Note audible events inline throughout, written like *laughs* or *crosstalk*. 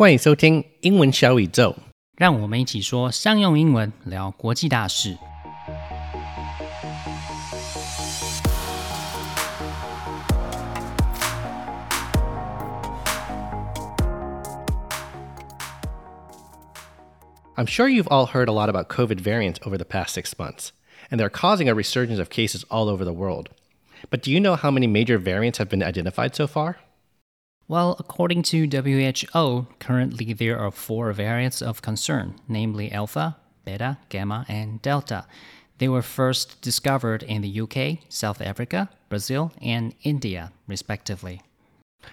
欢迎收听英文小宇宙。让我们一起说商用英文，聊国际大事。I'm sure you've all heard a lot about COVID variants over the past six months, and they're causing a resurgence of cases all over the world. But do you know how many major variants have been identified so far? Well, according to WHO, currently there are four variants of concern, namely Alpha, Beta, Gamma, and Delta. They were first discovered in the UK, South Africa, Brazil, and India, respectively.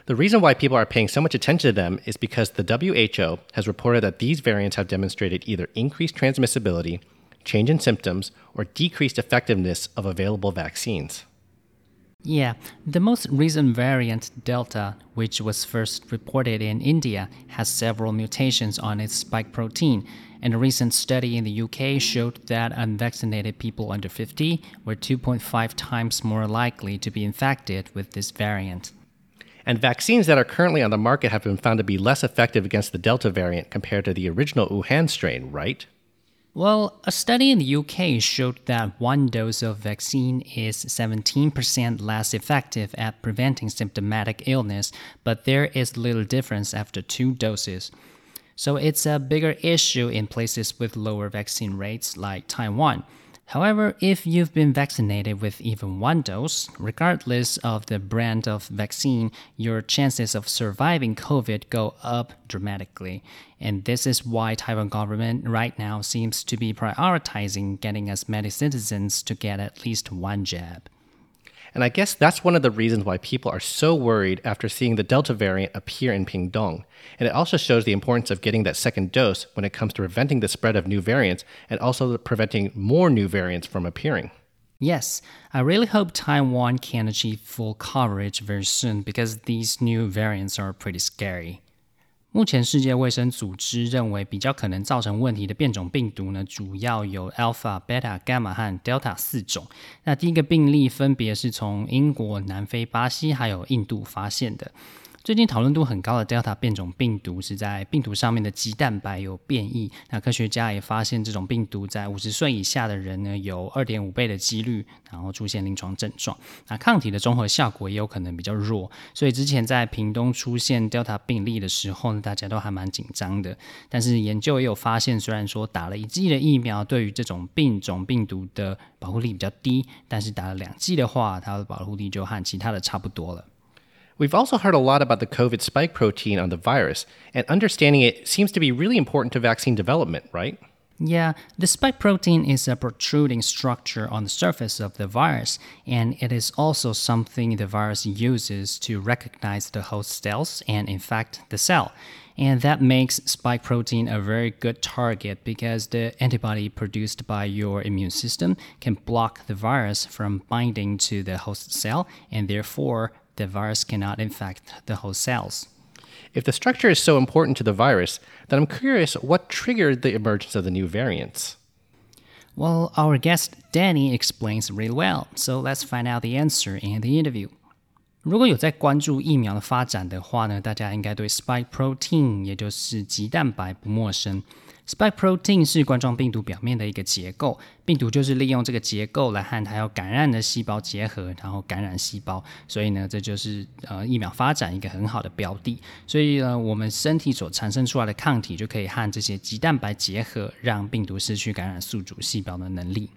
The reason why people are paying so much attention to them is because the WHO has reported that these variants have demonstrated either increased transmissibility, change in symptoms, or decreased effectiveness of available vaccines. Yeah, the most recent variant, Delta, which was first reported in India, has several mutations on its spike protein. And a recent study in the UK showed that unvaccinated people under 50 were 2.5 times more likely to be infected with this variant. And vaccines that are currently on the market have been found to be less effective against the Delta variant compared to the original Wuhan strain, right? Well, a study in the UK showed that one dose of vaccine is 17% less effective at preventing symptomatic illness, but there is little difference after two doses. So it's a bigger issue in places with lower vaccine rates like Taiwan. However, if you've been vaccinated with even one dose, regardless of the brand of vaccine, your chances of surviving COVID go up dramatically. And this is why Taiwan government right now seems to be prioritizing getting as many citizens to get at least one jab. And I guess that's one of the reasons why people are so worried after seeing the Delta variant appear in Pingtung. And it also shows the importance of getting that second dose when it comes to preventing the spread of new variants and also preventing more new variants from appearing. Yes, I really hope Taiwan can achieve full coverage very soon because these new variants are pretty scary. 目前世界卫生组织认为比较可能造成问题的变种病毒呢，主要有 Alpha、Beta、Gamma 和 Delta 四种。那第一个病例分别是从英国、南非、巴西还有印度发现的。最近讨论度很高的 Delta 变种病毒是在病毒上面的肌蛋白有变异。那科学家也发现，这种病毒在五十岁以下的人呢，有二点五倍的几率，然后出现临床症状。那抗体的综合效果也有可能比较弱。所以之前在屏东出现 Delta 病例的时候呢，大家都还蛮紧张的。但是研究也有发现，虽然说打了一剂的疫苗对于这种病种病毒的保护力比较低，但是打了两剂的话，它的保护力就和其他的差不多了。We've also heard a lot about the COVID spike protein on the virus, and understanding it seems to be really important to vaccine development, right? Yeah, the spike protein is a protruding structure on the surface of the virus, and it is also something the virus uses to recognize the host cells and infect the cell. And that makes spike protein a very good target because the antibody produced by your immune system can block the virus from binding to the host cell and therefore the virus cannot infect the host cells. If the structure is so important to the virus, then I'm curious what triggered the emergence of the new variants. Well, our guest Danny explains really well, so let's find out the answer in the interview. 如果有在关注疫苗的发展的话呢，大家应该对 spike protein，也就是棘蛋白不陌生。 Spike protein 是冠状病毒表面的一个结构，病毒就是利用这个结构来和它要感染的细胞结合，然后感染细胞。所以呢，这就是呃疫苗发展一个很好的标的。所以呢，我们身体所产生出来的抗体就可以和这些肌蛋白结合，让病毒失去感染宿主细胞的能力。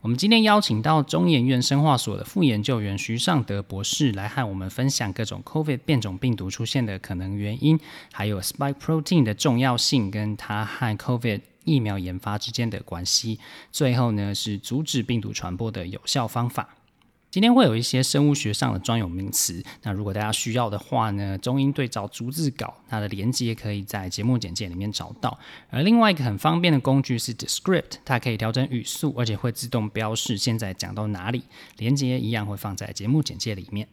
我们今天邀请到中研院生化所的副研究员徐尚德博士来和我们分享各种 COVID 变种病毒出现的可能原因，还有 spike protein 的重要性跟它和 COVID 疫苗研发之间的关系。最后呢，是阻止病毒传播的有效方法。今天会有一些生物学上的专有名词，那如果大家需要的话呢，中英对照逐字稿，它的连接可以在节目简介里面找到。而另外一个很方便的工具是 Descript，它可以调整语速，而且会自动标示现在讲到哪里。连接一样会放在节目简介里面。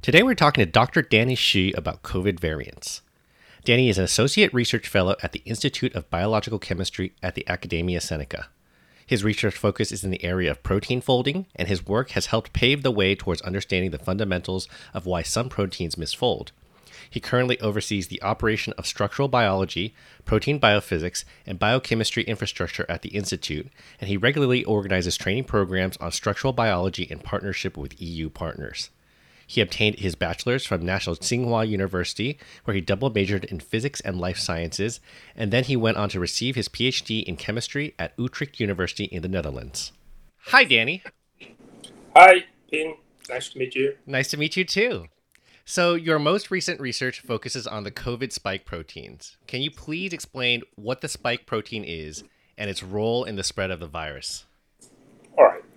Today we're talking to Dr. Danny Shi about COVID variants. Danny is an associate research fellow at the Institute of Biological Chemistry at the Academia Seneca. His research focus is in the area of protein folding, and his work has helped pave the way towards understanding the fundamentals of why some proteins misfold. He currently oversees the operation of structural biology, protein biophysics, and biochemistry infrastructure at the Institute, and he regularly organizes training programs on structural biology in partnership with EU partners. He obtained his bachelor's from National Tsinghua University, where he double majored in physics and life sciences, and then he went on to receive his PhD in chemistry at Utrecht University in the Netherlands. Hi, Danny. Hi, Ping. Nice to meet you. Nice to meet you too. So, your most recent research focuses on the COVID spike proteins. Can you please explain what the spike protein is and its role in the spread of the virus?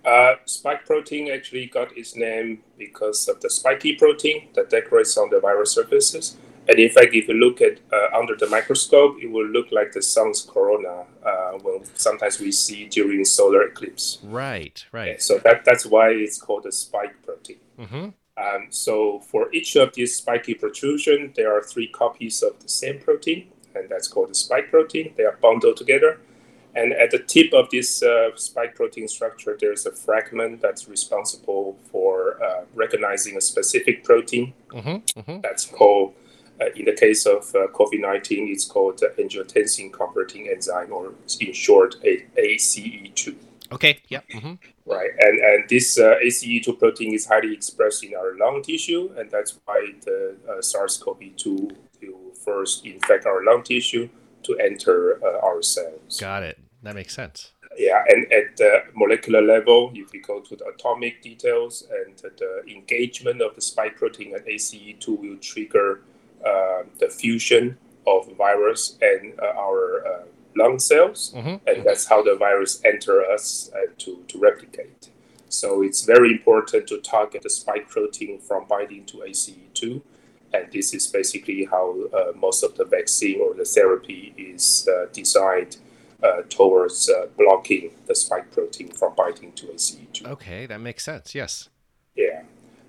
Uh, spike protein actually got its name because of the spiky protein that decorates on the virus surfaces. And in fact, if you look at uh, under the microscope, it will look like the sun's corona uh, when sometimes we see during solar eclipse. Right, right. So that, that's why it's called a spike protein. Mm-hmm. Um, so for each of these spiky protrusion, there are three copies of the same protein, and that's called the spike protein. They are bundled together. And at the tip of this uh, spike protein structure, there's a fragment that's responsible for uh, recognizing a specific protein. Mm-hmm. Mm-hmm. That's called, uh, in the case of uh, COVID 19, it's called the angiotensin converting enzyme, or in short, a- ACE2. Okay, yep. Mm-hmm. Right, and and this uh, ACE2 protein is highly expressed in our lung tissue, and that's why the uh, SARS-CoV-2 will first infect our lung tissue to enter uh, our cells. Got it. That makes sense. Yeah, and at the molecular level, if you go to the atomic details and the engagement of the spike protein at ACE2 will trigger uh, the fusion of virus and uh, our uh, lung cells, Mm-hmm. and that's how the virus enter us uh, to, to replicate. So it's very important to target the spike protein from binding to ACE2, and this is basically how uh, most of the vaccine or the therapy is uh, designed towards uh, blocking the spike protein from binding to ACE2. Okay, that makes sense. Yes. Yeah.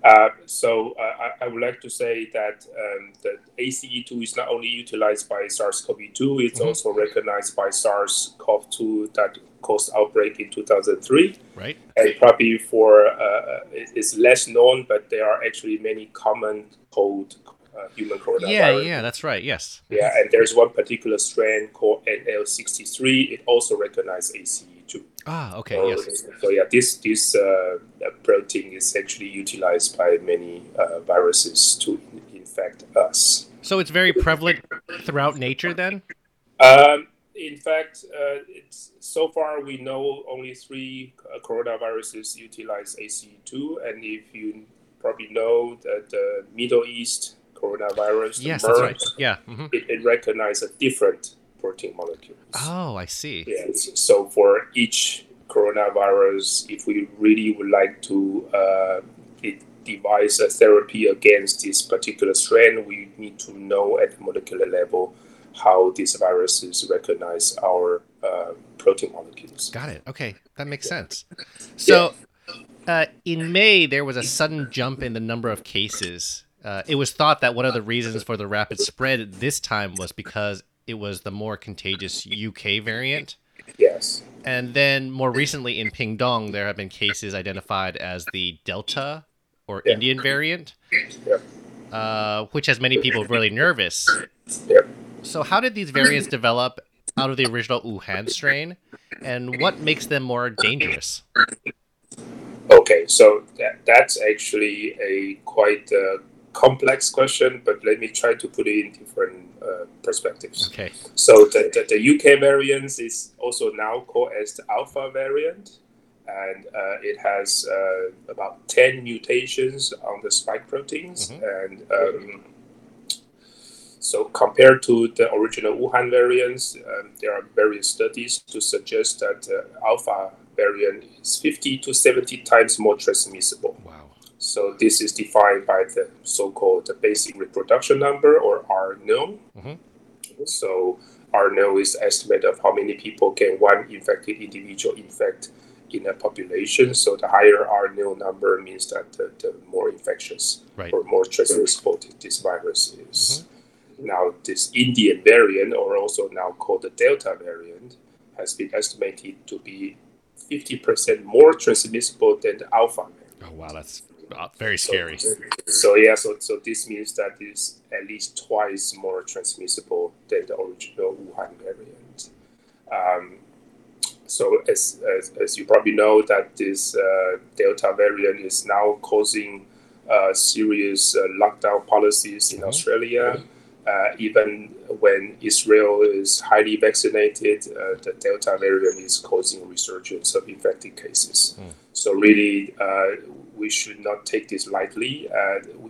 Uh, so uh, I, I would like to say that um, that ACE2 is not only utilized by SARS-CoV-2, it's Mhm. also recognized by SARS-CoV-2 that caused outbreak in 2003. Right. And probably for uh, it's less known, but there are actually many common cold uh, human coronavirus. Yeah, yeah, that's right. Yes. Yeah, and there's one particular strain called NL63. It also recognizes ACE2. Ah, okay. So, Yes. so yeah, this this uh, protein is actually utilized by many uh, viruses to infect us. So it's very prevalent throughout nature then? Um, in fact, uh, it's so far we know only three uh, coronaviruses utilize ACE2, and if you probably know that the Middle East coronavirus, Yes, that's right. Yeah. hmm it, it recognizes different protein molecules. Oh, I see. Yes. So for each coronavirus, if we really would like to uh, de- devise a therapy against this particular strain, we need to know at the molecular level how these viruses recognize our uh, protein molecules. Got it. Okay, that makes sense. So, uh, in May, there was a sudden jump in the number of cases. Uh, it was thought that one of the reasons for the rapid spread this time was because it was the more contagious UK variant. Yes. And then more recently in Pingtung, there have been cases identified as the Delta or Yeah. Indian variant, Yep. uh, which has many people really nervous. Yep. So, how did these variants develop out of the original Wuhan strain, and what makes them more dangerous? Okay, so that, that's actually a quite uh, complex question, but let me try to put it in different uh, perspectives. Okay. So the, the, the UK variant is also now called as the alpha variant, and uh, it has uh, about 10 mutations on the spike proteins. And um, so compared to the original Wuhan variants, um, there are various studies to suggest that the alpha variant is 50 to 70 times more transmissible. Wow. So this is defined by the so-called basic reproduction number or R naught. Mhm. So R naught is the estimate of how many people can one infected individual infect in a population. So the higher R naught number means that the, the more infectious Right. or more transmissible th- this virus is. Now this Indian variant, or also now called the Delta variant, has been estimated to be 50% more transmissible than the alpha variant. Oh wow, that's uh, very scary. So, so yeah, so so this means that it's at least twice more transmissible than the original Wuhan variant. Um, so as, as, as, you probably know, that this uh, Delta variant is now causing uh, serious uh, lockdown policies in mm-hmm. Australia. Uh, even when Israel is highly vaccinated, uh, the Delta variant is causing resurgence of infected cases. Mm. So really, uh, we should not take this lightly.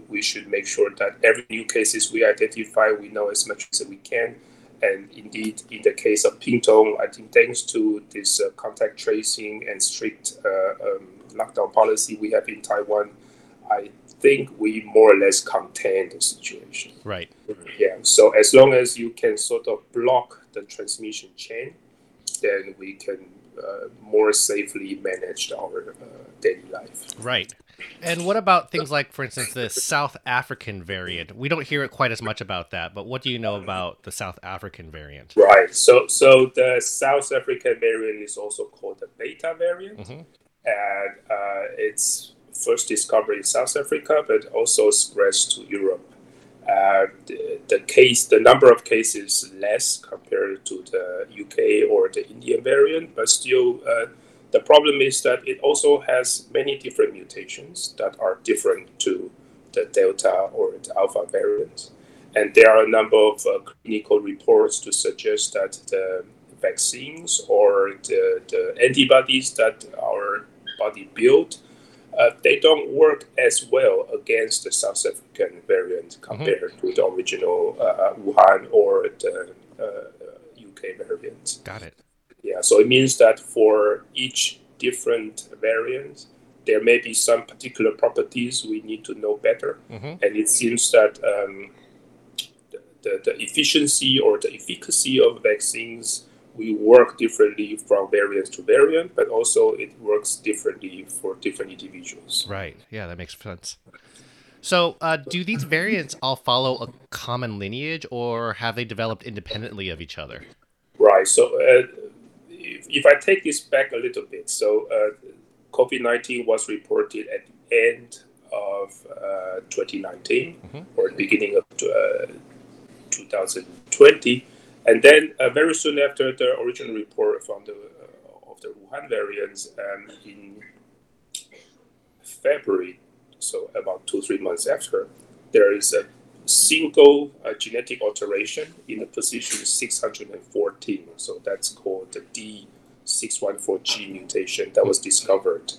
we should make sure that every new cases we identify, we know as much as we can and indeed, in the case of Pingtung, I think thanks to this uh, contact tracing and strict uh, um, lockdown policy we have in Taiwan, I think we more or less contain the situation. Right. Yeah. So as long as you can sort of block the transmission chain, then we can uh, more safely manage our uh, daily life. Right. And what about things like, for instance, the South African variant? We don't hear it quite as much about that, but what do you know about the South African variant? Right. So, so the South African variant is also called the Beta variant, mm-hmm. and uh, it's first discovered in South Africa, but also spreads to Europe. Uh, the, the, case, the number of cases less compared to the UK or the Indian variant, but still. Uh, the problem is that it also has many different mutations that are different to the Delta or the Alpha variants. And there are a number of uh, clinical reports to suggest that the vaccines or the, the antibodies that our body built, uh, they don't work as well against the South African variant mm-hmm. compared mm-hmm. to the original uh, Wuhan or the UK uh, variant. Got it. Yeah, so it means that for each different variant, there may be some particular properties we need to know better. Mm-hmm. And it seems that um, the, the, the, efficiency or the efficacy of vaccines we work differently from variant to variant, but also it works differently for different individuals. Right. Yeah, that makes sense. So, uh, do these variants all follow a common lineage, or have they developed independently of each other? Right. So, uh, if, if I take this back a little bit, so uh, COVID 19 was reported at the end of uh, 2019 mm-hmm. or the beginning of uh, 2020. And then uh, very soon after the original report from the uh, of the Wuhan variants um, in February, so about two, three months after, there is a single uh, genetic alteration in the position 614. So that's called the D614G mutation that was discovered.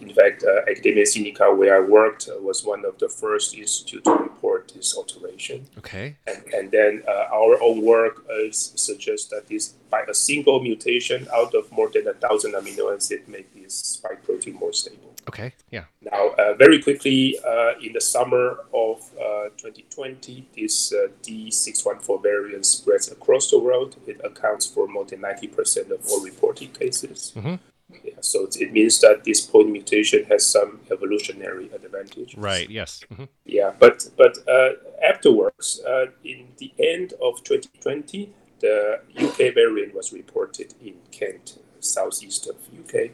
In fact, uh, Academia Sinica, where I worked, uh, was one of the first institutes to this alteration. Okay. And, and then uh, our own work uh, suggests that this, by a single mutation out of more than a thousand amino acids, make this spike protein more stable. Okay, yeah. Now, uh, very quickly, uh, in the summer of uh, 2020, this uh, D614 variant spreads across the world. It accounts for more than 90% of all reported cases. Mm-hmm. Yeah, so it means that this point mutation has some evolutionary advantage. Right. Yes. Mm-hmm. Yeah, but but uh, afterwards, uh, in the end of 2020, the UK variant was reported in Kent, southeast of UK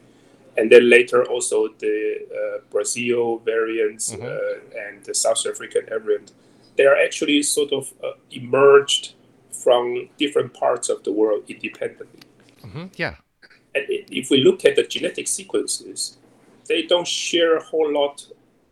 and then later also the uh, Brazil variants mm-hmm. uh, and the South African variant, they are actually sort of uh, emerged from different parts of the world independently. Mm-hmm. Yeah. If we look at the genetic sequences, they don't share a whole lot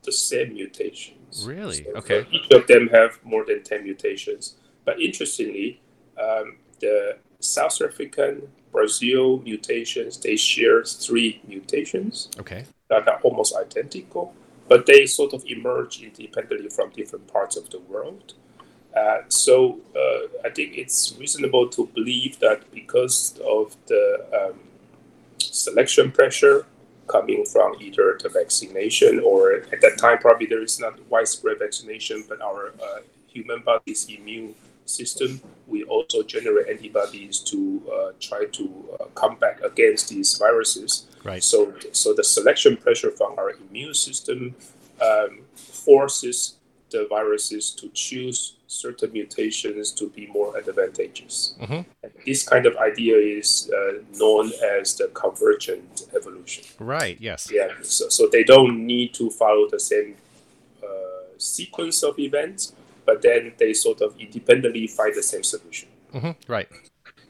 the same mutations. Really? So okay. Each of them have more than 10 mutations. But interestingly, um, the South African Brazil mutations, they share three mutations okay. that are almost identical, but they sort of emerge independently from different parts of the world. Uh, so uh, I think it's reasonable to believe that because of the um, selection pressure coming from either the vaccination or at that time probably there is not widespread vaccination, but our uh, human body's immune system, we also generate antibodies to uh, try to uh, come back against these viruses. Right. So, so the selection pressure from our immune system um, forces the viruses to choose certain mutations to be more advantageous. Mhm. And this kind of idea is uh, known as the convergent evolution. Right. Yes. Yeah, so, so they don't need to follow the same uh, sequence of events, but then they sort of independently find the same solution. hmm Right.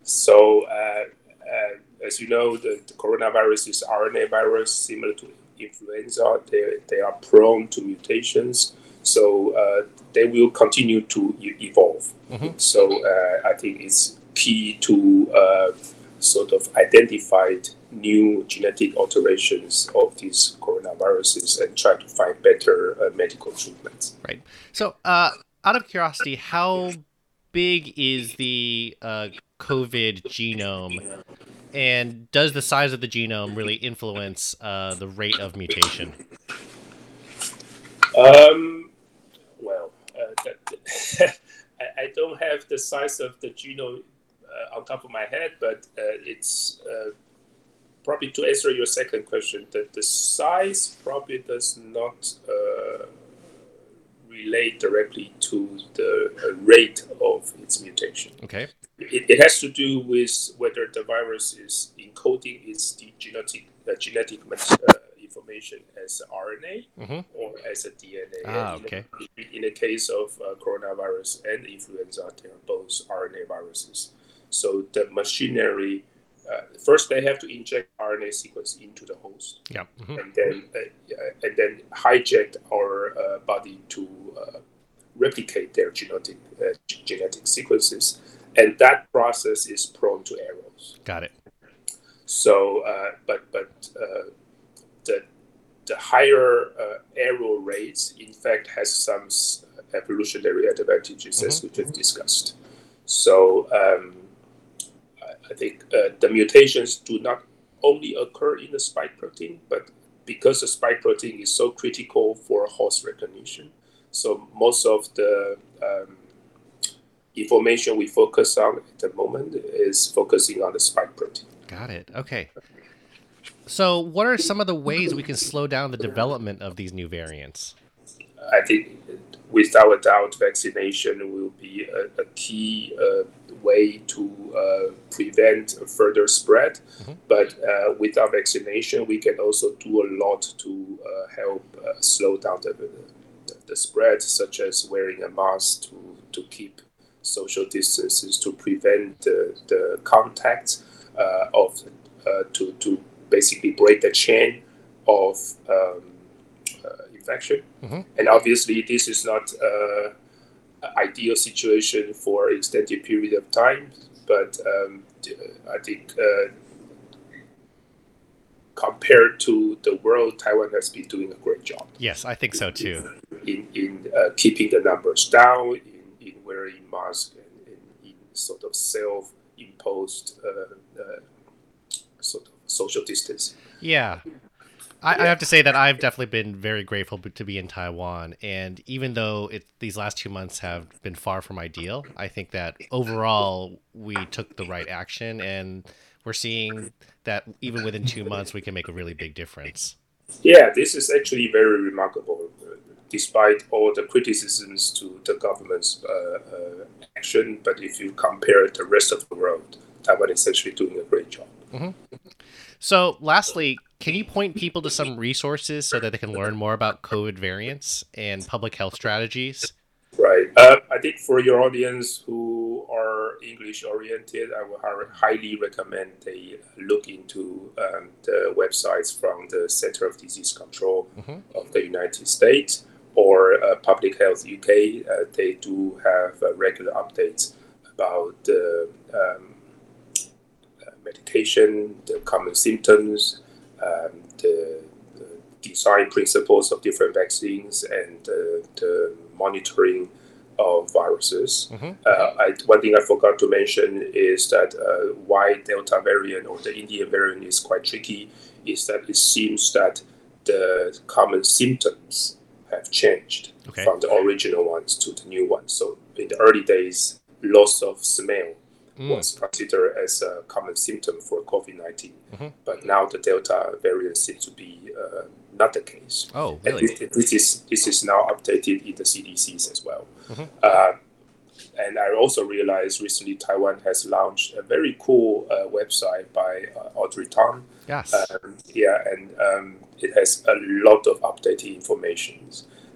So, uh, uh, as you know, the, the coronavirus is RNA virus, similar to influenza. They, they are prone to mutations, so uh, they will continue to e- evolve. Mhm. So, uh, I think it's key to uh, sort of identified new genetic alterations of these coronaviruses and try to find better uh, medical treatments. Right. So, uh, out of curiosity, how big is the uh, COVID genome, and does the size of the genome really influence uh, the rate of mutation? Um, *laughs* I, I don't have the size of the genome uh, on top of my head, but uh, it's uh, probably to answer your second question. That the size probably does not uh, relate directly to the uh, rate of its mutation. Okay. It, it has to do with whether the virus is encoding its genetic uh, genetic mat- uh, information as RNA Mhm. or as a DNA. Ah, in okay. the- In the case of uh, coronavirus and influenza, they are both RNA viruses. So the machinery, uh, first they have to inject RNA sequence into the host, Yeah. mhm. and then uh, and then hijack our uh, body to uh, replicate their genetic uh, genetic sequences, and that process is prone to errors. Got it. So, uh, but but uh, the higher uh, error rates, in fact, has some evolutionary advantages, as we just discussed. So, um, I, I think uh, the mutations do not only occur in the spike protein, but because the spike protein is so critical for host recognition, so most of the um, information we focus on at the moment is focusing on the spike protein. Got it. Okay. So, what are some of the ways we can slow down the development of these new variants? I think without a doubt, vaccination will be a, a key uh, way to uh, prevent further spread. Mhm. But uh, without vaccination, we can also do a lot to uh, help uh, slow down the, the, the spread, such as wearing a mask to, to keep social distances, to prevent the, the contact uh, of, uh, to, to basically break the chain of um, uh, infection. And obviously, this is not uh, an ideal situation for extended period of time. But um, I think uh, compared to the world, Taiwan has been doing a great job Yes, I think so too. in in uh, keeping the numbers down, in, in wearing masks, and in, in sort of self-imposed uh, uh, of social distance. Yeah. I, I have to say that I've definitely been very grateful to be in Taiwan. And even though it, these last two months have been far from ideal, I think that overall we took the right action. And we're seeing that even within two months, we can make a really big difference. Yeah, this is actually very remarkable, uh, despite all the criticisms to the government's uh, uh, action. But if you compare it to the rest of the world, Taiwan is actually doing a great job. So, lastly, can you point people to some resources so that they can learn more about COVID variants and public health strategies? Right. Uh, I think for your audience who are English oriented, I would highly recommend they look into um, the websites from the Center of Disease Control Mhm. of the United States or uh, Public Health UK. Uh, they do have uh, regular updates about the um, uh, medication, the common symptoms, um, the, the design principles of different vaccines, and uh, the monitoring of viruses. Mhm. Uh, I, one thing I forgot to mention is that uh, why Delta variant or the Indian variant is quite tricky is that it seems that the common symptoms have changed Okay. from the original ones to the new ones. So in the early days, loss of smell Mm. was considered as a common symptom for COVID 19. Mhm. But now the Delta variant seems to be uh, not the case. Oh, really? this, this is this is now updated in the CDCs as well. Uh, and I also realized recently Taiwan has launched a very cool uh, website by uh, Audrey Tang. Yes. Um, yeah, and um, it has a lot of updated information.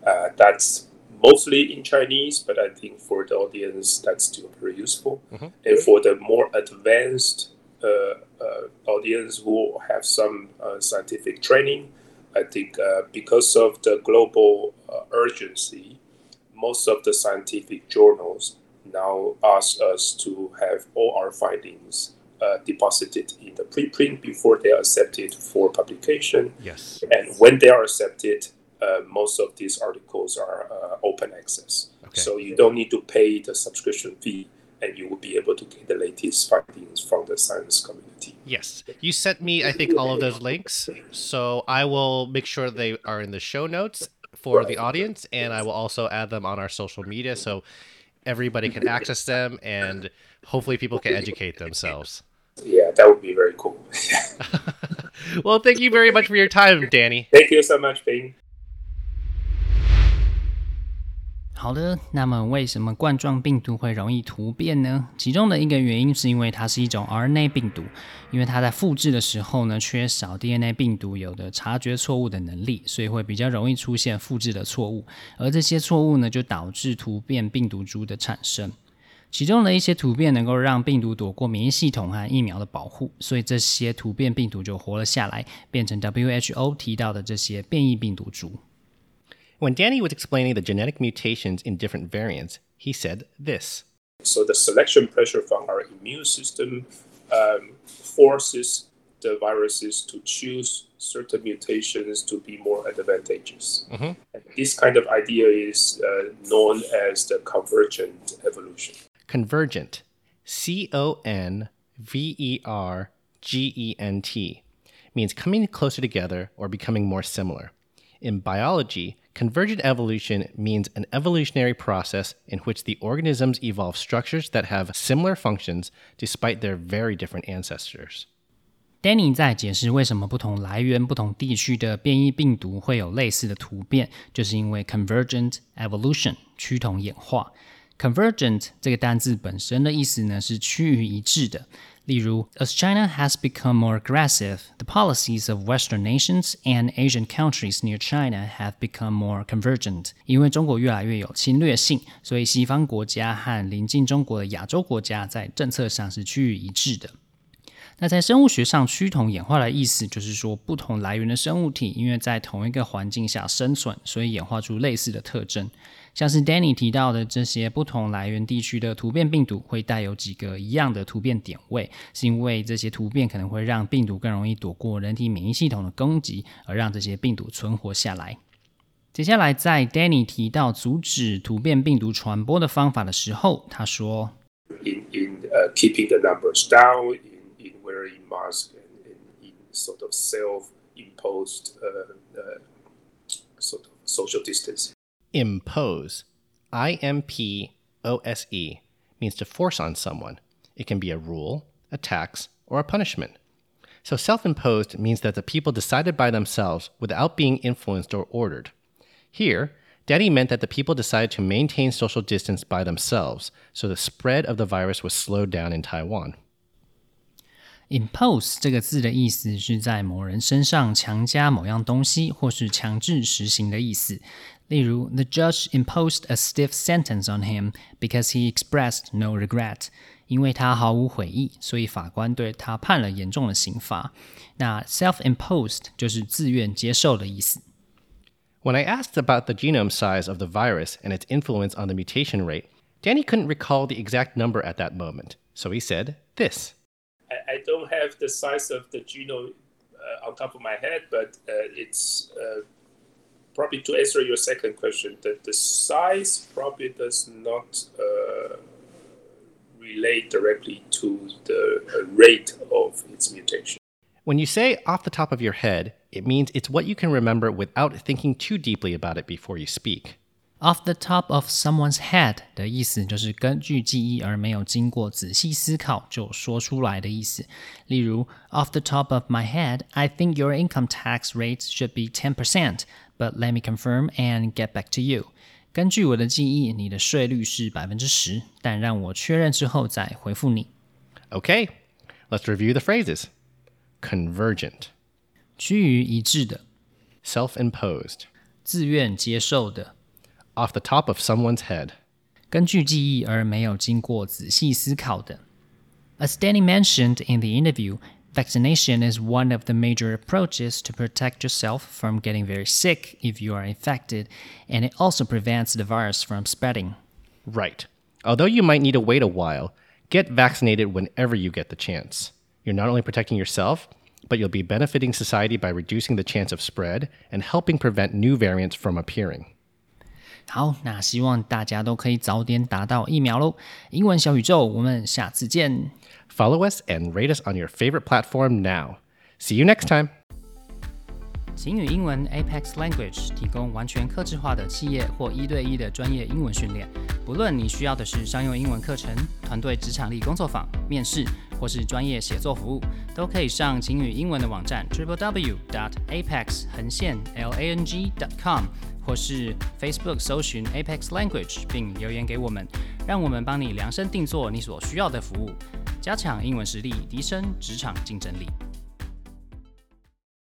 Uh, that's mostly in Chinese, but I think for the audience that's still very useful. And for the more advanced uh, uh, audience who have some uh, scientific training, I think uh, because of the global uh, urgency, most of the scientific journals now ask us to have all our findings uh, deposited in the preprint before they are accepted for publication. yes. And when they are accepted, uh, most of these articles are uh, open access. Okay. So you don't need to pay the subscription fee, and you will be able to get the latest findings from the science community. Yes. You sent me, I think, all of those links. So I will make sure they are in the show notes for the audience, and I will also add them on our social media so everybody can access them and hopefully people can educate themselves. Yeah, that would be very cool. *laughs* *laughs* well, thank you very much for your time, Danny. Thank you so much, Ping. 好的，那么为什么冠状病毒会容易突变呢？其中的一个原因是因为它是一种 RNA 病毒，因为它在复制的时候呢，缺少 DNA 病毒有的察觉错误的能力，所以会比较容易出现复制的错误，而这些错误呢，就导致突变病毒株的产生。其中的一些突变能够让病毒躲过免疫系统和疫苗的保护，所以这些突变病毒就活了下来，变成 WHO 提到的这些变异病毒株。When Danny was explaining the genetic mutations in different variants, he said this. So the selection pressure from our immune system um, forces the viruses to choose certain mutations to be more advantageous. And this kind of idea is uh, known as the convergent evolution. Convergent. C O N V E R G E N T means coming closer together or becoming more similar. In biology, convergent evolution means an evolutionary process in which the organisms evolve structures that have similar functions despite their very different ancestors. Danny 在解释为什么不同来源、不同地区的变异病毒会有类似的突变，就是因为 convergent evolution 趋同演化。convergent 这个单字本身的意思呢是趋于一致的。 例如，as China has become more aggressive, the policies of Western nations and Asian countries near China have become more convergent。因为中国越来越有侵略性，所以西方国家和邻近中国的亚洲国家在政策上是趋于一致的。那在生物学上，趋同演化的意思就是说，不同来源的生物体因为在同一个环境下生存，所以演化出类似的特征。像是 Danny 提到的这些不同来源地区的突变病毒，会带有几个一样的突变点位，是因为这些突变可能会让病毒更容易躲过人体免疫系统的攻击，而让这些病毒存活下来。接下来，在 Danny 提到阻止突变病毒传播的方法的时候，他说。In, in uh, keeping the numbers down, in, in wearing masks, and in, in sort of self-imposed uh, uh, sort of social distancing. Impose. I M P O S E means to force on someone. It can be a rule, a tax, or a punishment. So self imposed means that the people decided by themselves without being influenced or ordered. Here, Danny meant that the people decided to maintain social distance by themselves, so the spread of the virus was slowed down in Taiwan impose 这个字的意思是在某人身上强加某样东西，或是强制实行的意思。例如，The judge imposed a stiff sentence on him because he expressed no regret。因为他毫无悔意，所以法官对他判了严重的刑罚。那 self-imposed 就是自愿接受的意思。 When I asked about the genome size of the virus and its influence on the mutation rate, Danny couldn't recall the exact number at that moment, so he said this. I, I don't have the size of the genome uh, on top of my head, but uh, it's uh, probably to answer your second question that the size probably does not uh, relate directly to the rate of its mutation. When you say off the top of your head, it means it's what you can remember without thinking too deeply about it before you speak Off the top of someone's head 的意思就是根据记忆而没有经过仔细思考就说出来的意思。例如，Off the top of my head, I think your income tax rate should be ten percent, but let me confirm and get back to you. 根据我的记忆，你的税率是百分之十，但让我确认之后再回复你。Okay, let's review the phrases. Convergent, 趋于一致的， self-imposed, 自愿接受的， off the top of someone's head, 根据记忆而没有经过仔细思考的。As Danny mentioned in the interview, vaccination is one of the major approaches to protect yourself from getting very sick if you are infected, and it also prevents the virus from spreading. Right. Although you might need to wait a while, get vaccinated whenever you get the chance. You're not only protecting yourself, but you'll be benefiting society by reducing the chance of spread and helping prevent new variants from appearing. 好，那希望大家都可以早点打到疫苗喽！英文小宇宙，我们下次见。Follow us and rate us on your favorite platform now. See you next time. 晴雨英文 Apex Language 提供完全客制化的企业或一对一的专业英文训练。不论你需要的是商用英文课程、团队职场力工作坊、面试，或是专业写作服务，都可以上晴雨英文的网站 triple w dot apex 横线 l a n g dot com，或是 Facebook 搜寻 Apex Language 并留言给我们，让我们帮你量身定做你所需要的服务，加强英文实力，提升职场竞争力。